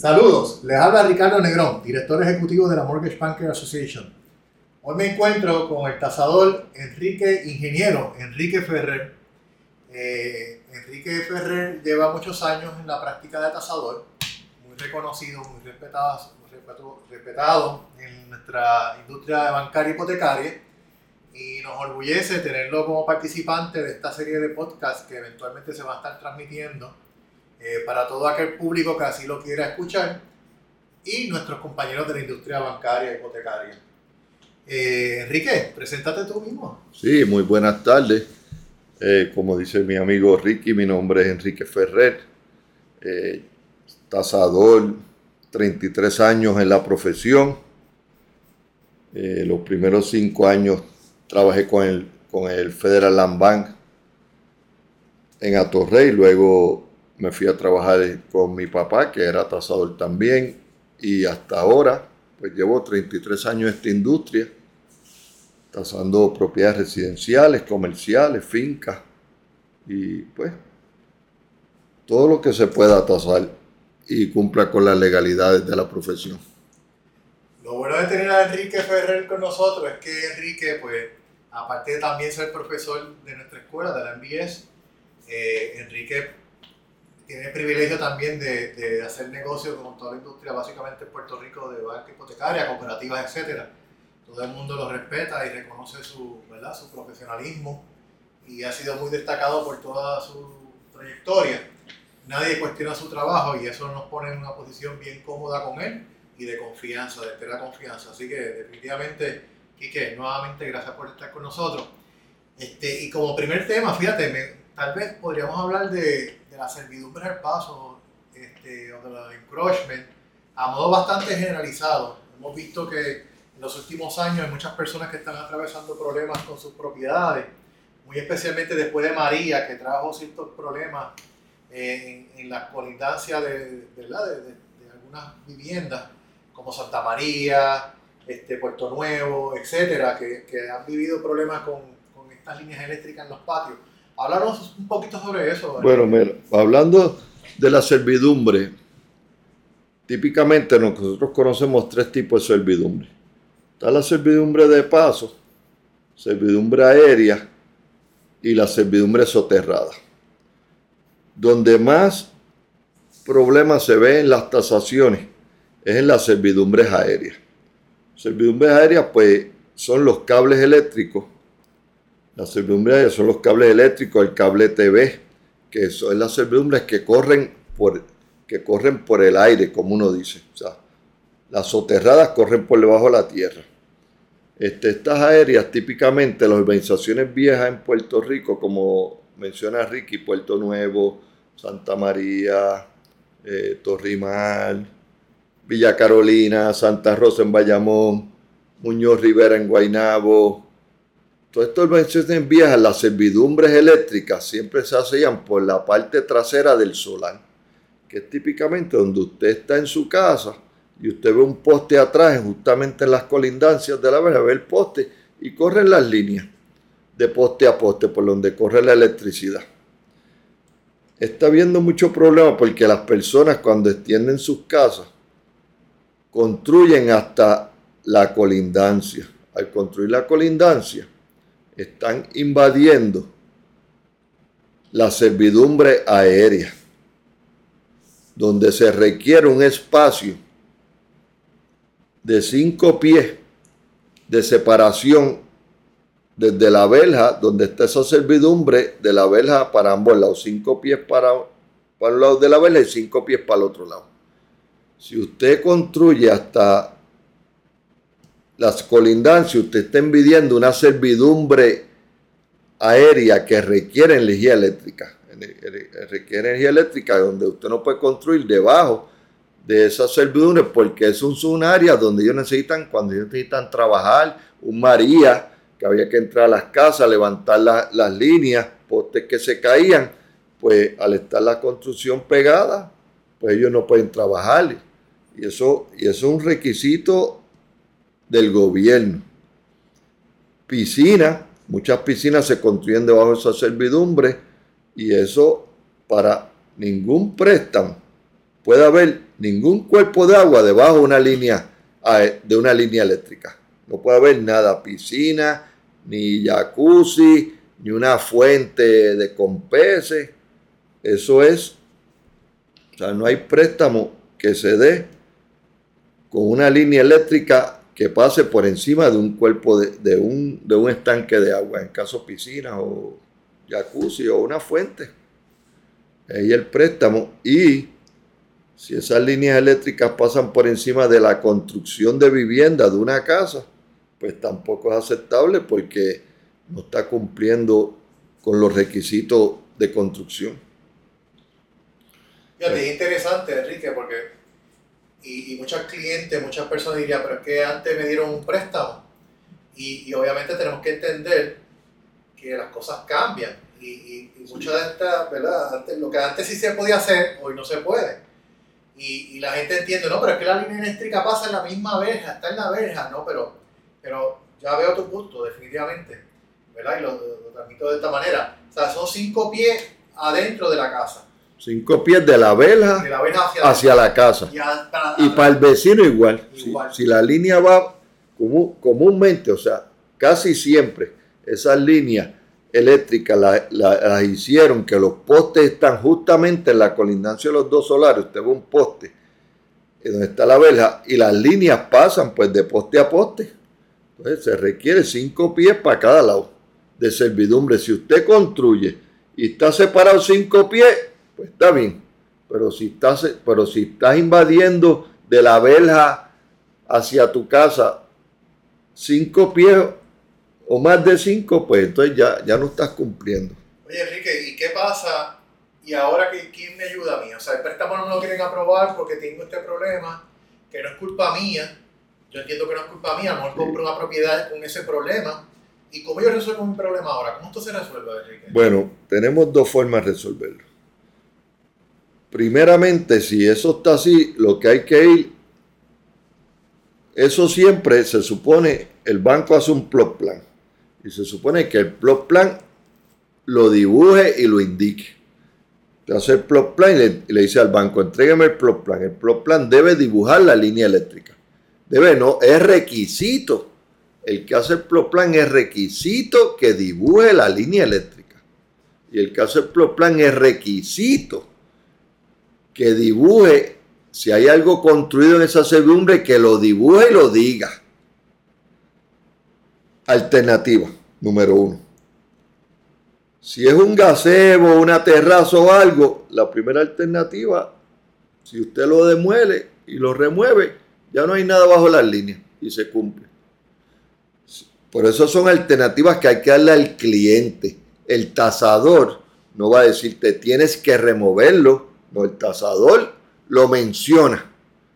Saludos, les habla Ricardo Negrón, director ejecutivo de la Mortgage Banker Association. Hoy me encuentro con el tasador Enrique Ingeniero, Enrique Ferrer. Eh, Enrique Ferrer lleva muchos años en la práctica de tasador, muy reconocido, muy respetado, respetado en nuestra industria bancaria hipotecaria y nos orgullece tenerlo como participante de esta serie de podcasts que eventualmente se va a estar transmitiendo eh, para todo aquel público que así lo quiera escuchar y nuestros compañeros de la industria bancaria hipotecaria. Eh, Enrique, preséntate tú mismo. Sí, muy buenas tardes. Eh, como dice mi amigo Ricky, mi nombre es Enrique Ferrer, tasador, 33 años en la profesión. los primeros cinco años trabajé con el, con el Federal Land Bank en Atorrey, luego me fui a trabajar con mi papá, que era tasador también, y hasta ahora, pues llevo 33 años en esta industria, tasando propiedades residenciales, comerciales, fincas, y pues todo lo que se pueda tasar y cumpla con las legalidades de la profesión. Lo bueno de tener a Enrique Ferrer con nosotros es que Enrique, pues, aparte de también ser profesor de nuestra escuela, de la MBS, eh, Enrique tiene el privilegio también de, de, hacer negocio con toda la industria, básicamente en Puerto Rico, de banca hipotecaria, cooperativas, etc. Todo el mundo lo respeta y reconoce su, ¿verdad? su profesionalismo y ha sido muy destacado por toda su trayectoria. Nadie cuestiona su trabajo y eso nos pone en una posición bien cómoda con él y de confianza, de espera confianza. Así que definitivamente, Quique, nuevamente gracias por estar con nosotros. Este, y como primer tema, fíjate, tal vez podríamos hablar de, la servidumbre al paso este, o de la encroachment a modo bastante generalizado. Hemos visto que en los últimos años hay muchas personas que están atravesando problemas con sus propiedades, muy especialmente después de María, que trajo ciertos problemas en, en, la colindancia de, ¿verdad? De, de, algunas viviendas como Santa María, este, Puerto Nuevo, etcétera, que, que han vivido problemas con, con estas líneas eléctricas en los patios. Háblanos un poquito sobre eso. Bueno, mira, hablando de la servidumbre, típicamente nosotros conocemos tres tipos de servidumbre. Está la servidumbre de paso, servidumbre aérea y la servidumbre soterrada. Donde más problemas se ven en las tasaciones es en las servidumbres aéreas. Servidumbres aéreas, pues, son los cables eléctricos las servidumbres son los cables eléctricos, el cable TV, que son las servidumbres que corren por, que corren por el aire, como uno dice. O sea, las soterradas corren por debajo de la tierra. Este, estas aéreas, típicamente las organizaciones viejas en Puerto Rico, como menciona Ricky, Puerto Nuevo, Santa María, eh, Torrimal, Villa Carolina, Santa Rosa en Bayamón, Muñoz Rivera en Guaynabo, Todas estas organizaciones viejas, las servidumbres eléctricas siempre se hacían por la parte trasera del solar, que es típicamente donde usted está en su casa y usted ve un poste atrás, justamente en las colindancias de la verja, ve el poste y corren las líneas de poste a poste por donde corre la electricidad. Está habiendo mucho problema porque las personas cuando extienden sus casas construyen hasta la colindancia. Al construir la colindancia, están invadiendo la servidumbre aérea, donde se requiere un espacio de cinco pies de separación desde la verja, donde está esa servidumbre, de la verja para ambos lados, cinco pies para, para un lado de la verja y cinco pies para el otro lado. Si usted construye hasta las colindancias, usted está envidiendo una servidumbre aérea que requiere energía eléctrica. Requiere energía eléctrica donde usted no puede construir debajo de esas servidumbres porque es un, área donde ellos necesitan, cuando ellos necesitan trabajar, un María, que había que entrar a las casas, levantar las líneas, postes que se caían, pues al estar la construcción pegada, pues ellos no pueden trabajar. Y eso, y eso es un requisito del gobierno. Piscinas, muchas piscinas se construyen debajo de esa servidumbre y eso para ningún préstamo puede haber ningún cuerpo de agua debajo de una línea, de una línea eléctrica. No puede haber nada, piscina, ni jacuzzi, ni una fuente de compese. Eso es, o sea, no hay préstamo que se dé con una línea eléctrica que pase por encima de un cuerpo de, un, de un estanque de agua, en caso piscina o jacuzzi o una fuente. Ahí el préstamo y si esas líneas eléctricas pasan por encima de la construcción de vivienda de una casa, pues tampoco es aceptable porque no está cumpliendo con los requisitos de construcción. Fíjate, es interesante, Enrique, porque y, muchos clientes, muchas personas dirían, pero es que antes me dieron un préstamo y, obviamente tenemos que entender que las cosas cambian y, y muchas de estas, ¿verdad? Antes, lo que antes sí se podía hacer, hoy no se puede y, y, la gente entiende, no, pero es que la línea eléctrica pasa en la misma verja, está en la verja, no, pero, pero ya veo tu punto, definitivamente, ¿verdad? Y lo, transmito de esta manera. O sea, son cinco pies adentro de la casa. Cinco pies de la verja, hacia, la casa. Y, para, el vecino igual. Si, la línea va comúnmente, o sea, casi siempre, esas líneas eléctrica la, hicieron que los postes están justamente en la colindancia de los dos solares. Usted ve un poste donde está la verja y las líneas pasan pues de poste a poste. Entonces se requiere cinco pies para cada lado de servidumbre. Si usted construye y está separado cinco pies, pues está bien. Pero si estás, pero si estás invadiendo de la verja hacia tu casa cinco pies o más de cinco, pues entonces ya, ya no estás cumpliendo. Oye, Enrique, ¿y qué pasa? Y ahora, que, ¿quién me ayuda a mí? O sea, el préstamo no lo quieren aprobar porque tengo este problema, que no es culpa mía. Yo entiendo que no es culpa mía, a lo mejor compro una propiedad con ese problema. ¿Y cómo yo resuelvo mi problema ahora? ¿Cómo esto se resuelve, Enrique? Bueno, tenemos dos formas de resolverlo. Primeramente, si eso está así, lo que hay que ir, eso siempre se supone, el banco hace un plot plan. Y se supone que el plot plan lo dibuje y lo indique. Te hace el plot plan y le, dice al banco, entrégame el plot plan. El plot plan debe dibujar la línea eléctrica. Debe, no, es requisito. El que hace el plot plan es requisito que dibuje la línea eléctrica. Y el que hace el plot plan es requisito que dibuje, si hay algo construido en esa servidumbre, que lo dibuje y lo diga. Alternativa número uno. Si es un gazebo, una terraza o algo, la primera alternativa, si usted lo demuele y lo remueve, ya no hay nada bajo las líneas y se cumple. Por eso son alternativas que hay que darle al cliente. El tasador no va a decirte tienes que removerlo, tasador lo menciona.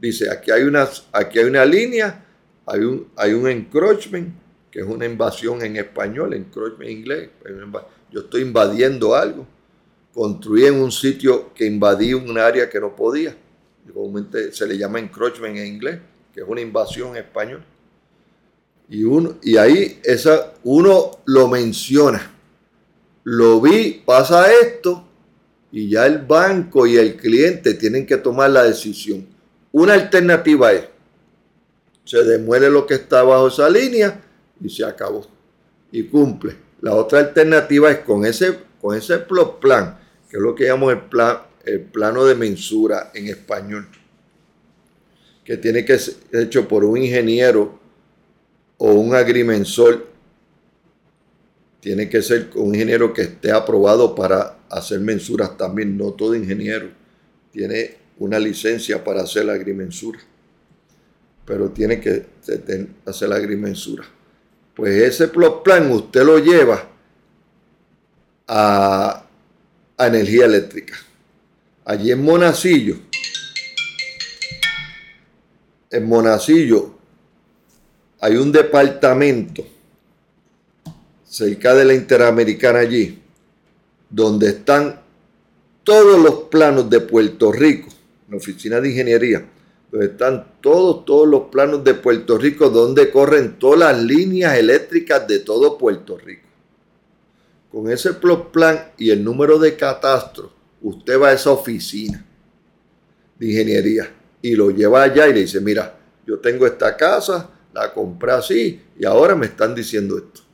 Dice, aquí hay una, aquí hay una línea, hay un, hay un encroachment, que es una invasión en español, encroachment en inglés. Yo estoy invadiendo algo. Construí en un sitio que invadí un área que no podía. Comúnmente se le llama encroachment en inglés, que es una invasión en español. Y, uno, y ahí esa, uno lo menciona. Lo vi, pasa esto, y ya el banco y el cliente tienen que tomar la decisión. Una alternativa es, se demuele lo que está bajo esa línea y se acabó. Y cumple. La otra alternativa es con ese, con ese plan, que es lo que llamamos el, plan, el plano de mensura en español, que tiene que ser hecho por un ingeniero o un agrimensor. Tiene que ser un ingeniero que esté aprobado para hacer mensuras también. No todo ingeniero tiene una licencia para hacer la agrimensura, pero tiene que hacer la agrimensura pues ese plot plan usted lo lleva a, energía eléctrica. Allí en Monacillo, en Monacillo hay un departamento cerca de la Interamericana allí, donde están todos los planos de Puerto Rico, la oficina de ingeniería, están todos, todos los planos de Puerto Rico donde corren todas las líneas eléctricas de todo Puerto Rico. Con ese plot plan y el número de catastro, usted va a esa oficina. de ingeniería y lo lleva allá y le dice, mira, yo tengo esta casa, la compré así y ahora me están diciendo esto.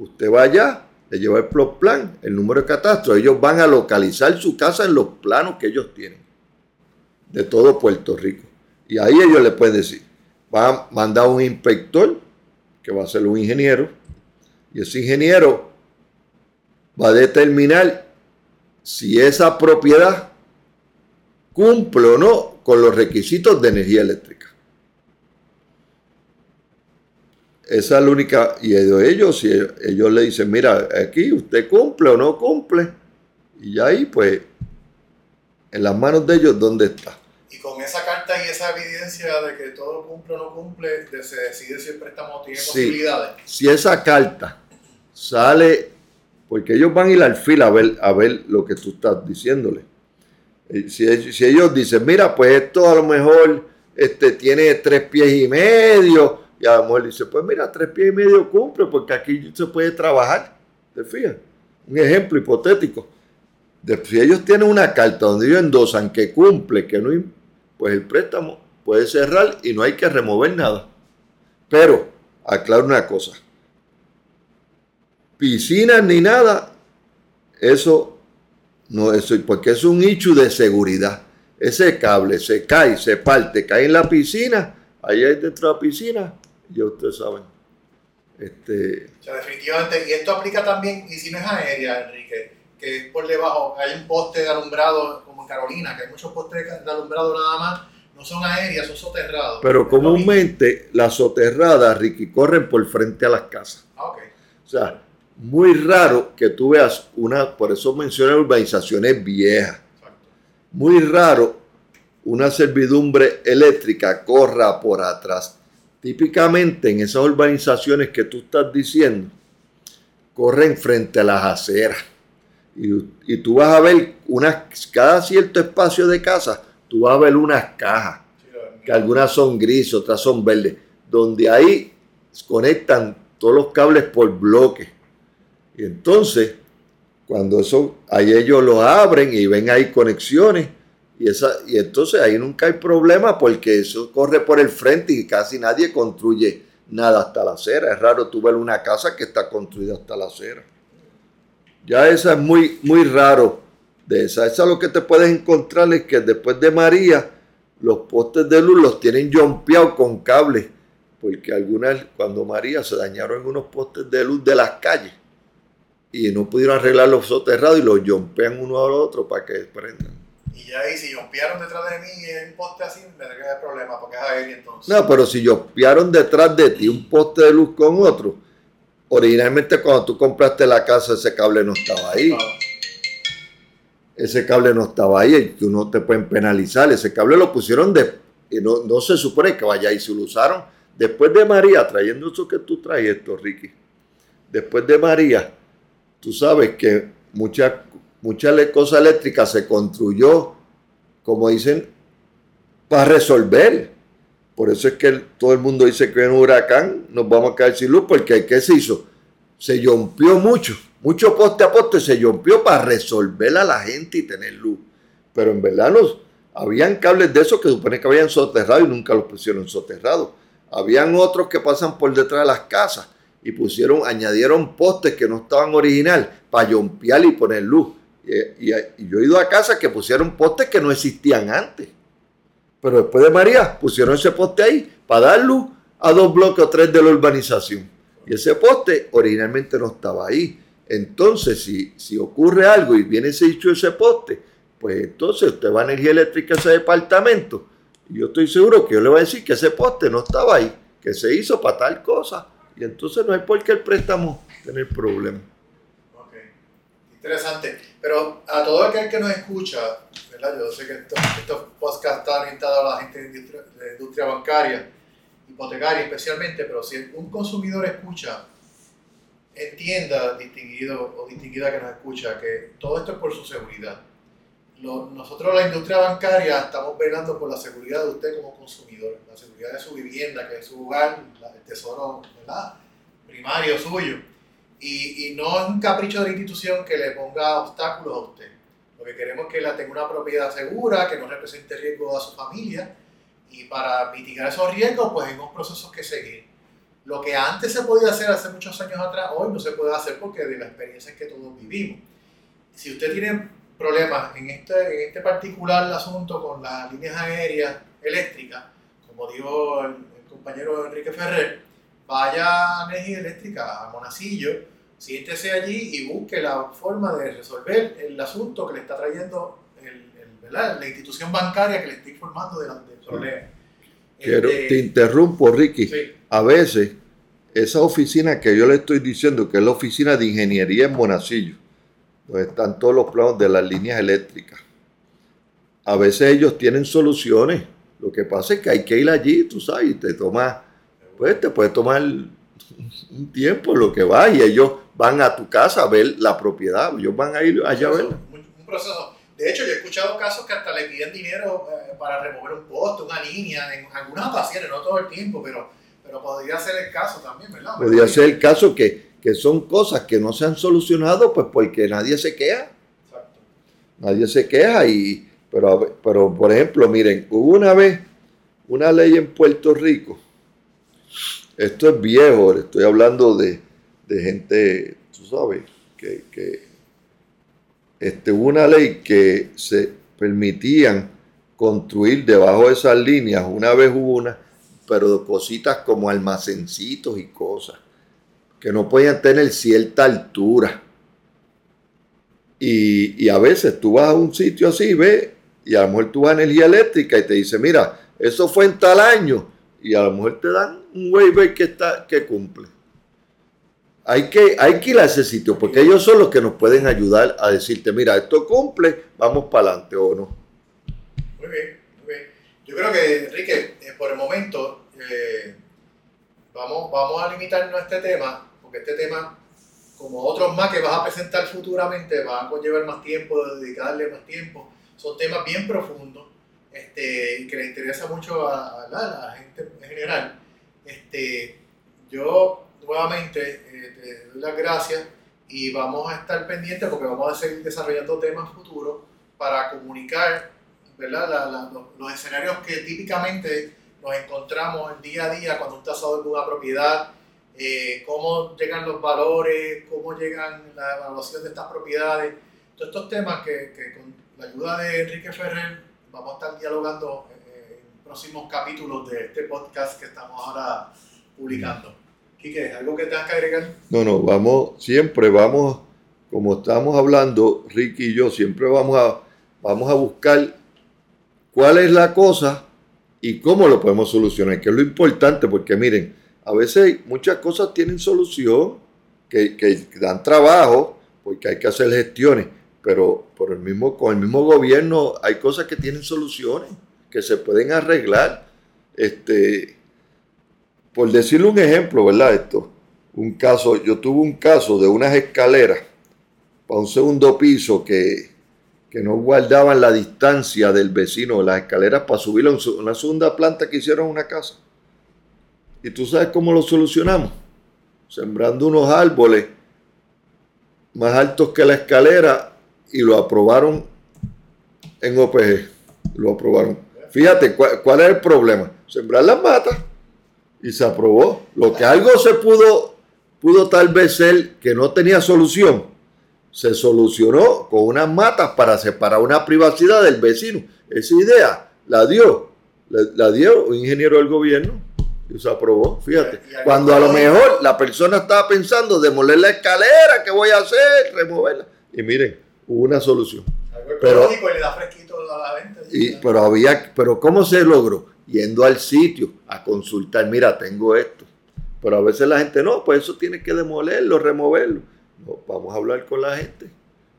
Usted va allá, le lleva el plot plan, el número de catastro, ellos van a localizar su casa en los planos que ellos tienen de todo Puerto Rico. Y ahí ellos le pueden decir, van a mandar un inspector, que va a ser un ingeniero, y ese ingeniero va a determinar si esa propiedad cumple o no con los requisitos de energía eléctrica. Esa es la única, y ellos, si ellos le dicen, mira, aquí usted cumple o no cumple, y ahí pues, en las manos de ellos, ¿dónde está? Y con esa carta y esa evidencia de que todo cumple o no cumple, se decide si el préstamo tiene posibilidades. Si esa carta sale, porque ellos van a ir al fila a ver, a ver lo que tú estás diciéndole. Eh, si, si, ellos dicen, mira, pues esto a lo mejor este, tiene tres pies y medio, y a lo mejor dice, pues mira, tres pies y medio cumple, porque aquí se puede trabajar. ¿Te fijas? Un ejemplo hipotético. si ellos tienen una carta donde ellos endosan que cumple, que no, pues el préstamo puede cerrar y no hay que remover nada. Pero, aclaro una cosa. Piscinas ni nada, eso no, eso, porque es un hecho de seguridad. Ese cable se cae, se parte, cae en la piscina, ahí dentro de la piscina, ya ustedes saben. Este, o sea, definitivamente, y esto aplica también, y si no es aérea, Enrique, que es por debajo, hay un poste de alumbrado como en Carolina, que hay muchos postes de alumbrado nada más, no son aéreas, son soterrados. Pero comúnmente las soterradas, Ricky, corren por frente a las casas. Ah, ok. O sea, muy raro que tú veas una, por eso mencioné urbanizaciones viejas. Muy raro una servidumbre eléctrica corra por atrás. Típicamente en esas urbanizaciones que tú estás diciendo, corren frente a las aceras. Y, tú vas a ver unas, cada cierto espacio de casa, tú vas a ver unas cajas, que algunas son grises, otras son verdes, donde ahí conectan todos los cables por bloques y entonces, cuando eso, ahí ellos lo abren y ven ahí conexiones. Y, esa, y entonces ahí nunca hay problema porque eso corre por el frente y casi nadie construye nada hasta la acera. Es raro tú ver una casa que está construida hasta la acera. Ya esa es muy, muy raro de esa. Esa lo que te puedes encontrar es que después de María, los postes de luz los tienen jompeados con cables. Porque algunas, cuando María se dañaron unos postes de luz de las calles y no pudieron arreglar los soterrados y los jompean uno al otro para que prendan. Y ya ahí, si jompearon detrás de mí en un poste así, me que haber problema porque es aéreo entonces. No, pero si jompearon detrás de ti un poste de luz con otro, originalmente cuando tú compraste la casa ese cable no estaba ahí. Ese cable no estaba ahí y tú no te pueden penalizar. Ese cable lo pusieron de... Y no, no se supone que vaya ahí, se lo usaron después de María, trayendo eso que tú traes esto, Ricky. Después de María, tú sabes que muchas mucha cosas eléctricas se construyó, como dicen, para resolver. Por eso es que todo el mundo dice que en un huracán nos vamos a caer sin luz, porque ¿qué se hizo? Se rompió mucho, mucho poste a poste se rompió para resolver a la gente y tener luz. Pero en verdad nos, habían cables de esos que supone que habían soterrado y nunca los pusieron soterrados. Habían otros que pasan por detrás de las casas y pusieron, añadieron postes que no estaban original para yompear y poner luz. Y, yo he ido a casa que pusieron postes que no existían antes. Pero después de María pusieron ese poste ahí para dar luz a dos bloques o tres de la urbanización. Y ese poste originalmente no estaba ahí. Entonces, si, si ocurre algo y viene ese dicho ese poste, pues entonces usted va a energía eléctrica a ese departamento. Yo estoy seguro que yo le voy a decir que ese poste no estaba ahí, que se hizo para tal cosa y entonces no hay por qué el préstamo tener problema. Ok, interesante. Pero a todo aquel que nos escucha, ¿verdad? Yo sé que estos, estos podcasts están orientados a la gente de industria, de industria bancaria, hipotecaria especialmente, pero si un consumidor escucha, entienda, distinguido o distinguida que nos escucha, que todo esto es por su seguridad. nosotros, la industria bancaria, estamos velando por la seguridad de usted como consumidor, la seguridad de su vivienda, que es su hogar, el tesoro ¿verdad? primario suyo. Y, y, no es un capricho de la institución que le ponga obstáculos a usted. Lo que queremos es que la tenga una propiedad segura, que no represente riesgo a su familia. Y para mitigar esos riesgos, pues hay unos procesos que seguir. Lo que antes se podía hacer hace muchos años atrás, hoy no se puede hacer porque de la experiencia que todos vivimos. Si usted tiene problemas en este, en este particular asunto con las líneas aéreas eléctricas, como dijo el, compañero Enrique Ferrer, vaya a energía eléctrica, a Monacillo, siéntese allí y busque la forma de resolver el asunto que le está trayendo la institución bancaria que le está informando del problema. Quiero, este, te interrumpo, Ricky. A veces, esa oficina que yo le estoy diciendo, que es la oficina de ingeniería en Monacillo, donde están todos los planos de las líneas eléctricas, a veces ellos tienen soluciones. Lo que pasa es que hay que ir allí, tú sabes, y te toma, pues te puede tomar un tiempo lo que va y ellos van a tu casa a ver la propiedad, ellos van a ir allá a verla. Un proceso. De hecho, yo he escuchado casos que hasta le piden dinero eh, para remover un poste, una línea, en algunas ocasiones, no todo el tiempo, pero, pero podría ser el caso también, ¿verdad? Podría ser el caso que, que son cosas que no se han solucionado, pues porque nadie se queja. Exacto. Nadie se queja y, pero, pero por ejemplo, miren, hubo una vez una ley en Puerto Rico esto es viejo, estoy hablando de, gente, tú sabes, que, este, hubo una ley que se permitían construir debajo de esas líneas, una vez hubo una, pero cositas como almacencitos y cosas, que no podían tener cierta altura. Y, y, a veces tú vas a un sitio así, ves, y a lo mejor tú vas a energía eléctrica y te dice, mira, eso fue en tal año, y a lo mejor te dan un waiver que, está, que cumple. Hay que, hay que ir a ese sitio porque ellos son los que nos pueden ayudar a decirte, mira, esto cumple, vamos para adelante o no. Muy bien, muy bien. Yo creo que, Enrique, eh, por el momento, eh, vamos, vamos a limitarnos a este tema, porque este tema, como otros más que vas a presentar futuramente, va a conllevar más tiempo, dedicarle más tiempo. Son temas bien profundos este, que le interesa mucho a, la, gente en general. Este, yo nuevamente eh, te doy las gracias y vamos a estar pendientes porque vamos a seguir desarrollando temas futuros para comunicar ¿verdad? los, escenarios que típicamente nos encontramos el día a día cuando un tasador una propiedad, eh, cómo llegan los valores, cómo llegan la evaluación de estas propiedades, todos estos temas que, que con la ayuda de Enrique Ferrer vamos a estar dialogando próximos capítulos de este podcast que estamos ahora publicando. Quique, ¿algo que tengas que agregar? No, no, vamos, siempre vamos, como estamos hablando, Ricky y yo, siempre vamos a, vamos a buscar cuál es la cosa y cómo lo podemos solucionar, que es lo importante, porque miren, a veces muchas cosas tienen solución, que, que dan trabajo, porque hay que hacer gestiones pero por el mismo, con el mismo gobierno hay cosas que tienen soluciones, que se pueden arreglar. Este, por decirle un ejemplo, ¿verdad? Esto, un caso, yo tuve un caso de unas escaleras para un segundo piso que, que no guardaban la distancia del vecino, las escaleras para subir a una segunda planta que hicieron una casa. ¿Y tú sabes cómo lo solucionamos? Sembrando unos árboles más altos que la escalera y lo aprobaron en OPG. Lo aprobaron. Fíjate, ¿cuál, es el problema? Sembrar las matas y se aprobó. Lo que algo se pudo, pudo tal vez ser que no tenía solución, se solucionó con unas matas para separar una privacidad del vecino. Esa idea la dio, la, dio un ingeniero del gobierno y se aprobó. Fíjate, cuando a lo mejor la persona estaba pensando demoler la escalera, ¿qué voy a hacer? Removerla. Y miren, hubo una solución. Pero, y le da fresquito a la venta. Y, pero había, pero ¿cómo se logró? Yendo al sitio a consultar, mira, tengo esto. Pero a veces la gente, no, pues eso tiene que demolerlo, removerlo. No, vamos a hablar con la gente.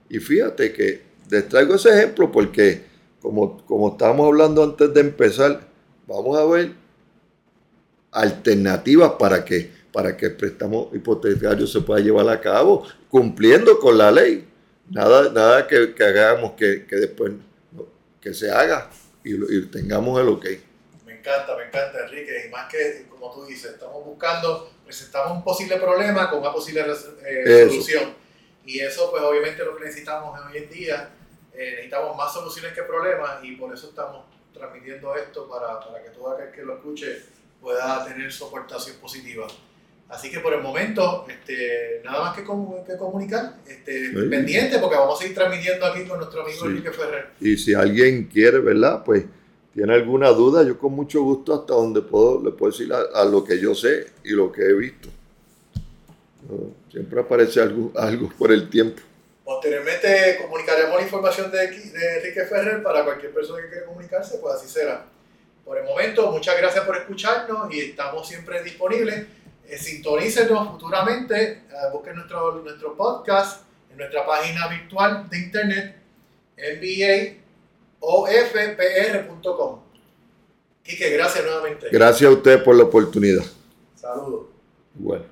Y fíjate que les traigo ese ejemplo porque, como, como estábamos hablando antes de empezar, vamos a ver alternativas para que, para que el préstamo hipotecario se pueda llevar a cabo cumpliendo con la ley. Nada, nada que, hagamos que, después que se haga y, tengamos el ok. Me encanta, me encanta, Enrique. Y más que, como tú dices, estamos buscando, presentamos un posible problema con una posible eh, solución. Y eso, pues obviamente lo que necesitamos hoy en día eh, necesitamos más soluciones que problemas y por eso estamos transmitiendo esto para, para que todo aquel que lo escuche pueda tener su aportación positiva. Así que por el momento, este, nada más que, que comunicar, este, pendiente porque vamos a seguir transmitiendo aquí con nuestro amigo Enrique Ferrer. Y si alguien quiere, ¿verdad? Pues tiene alguna duda, yo con mucho gusto hasta donde puedo, le puedo decir a, lo que yo sé y lo que he visto. Siempre aparece algo, algo por el tiempo. Posteriormente comunicaremos la información de, de Enrique Ferrer para cualquier persona que quiera comunicarse, pues así será. Por el momento, muchas gracias por escucharnos y estamos siempre disponibles eh, sintonícenos futuramente, eh, busquen nuestro, nuestro podcast en nuestra página virtual de internet nbaofpr.com. Quique, gracias nuevamente. Gracias a usted por la oportunidad. Saludos. Bueno.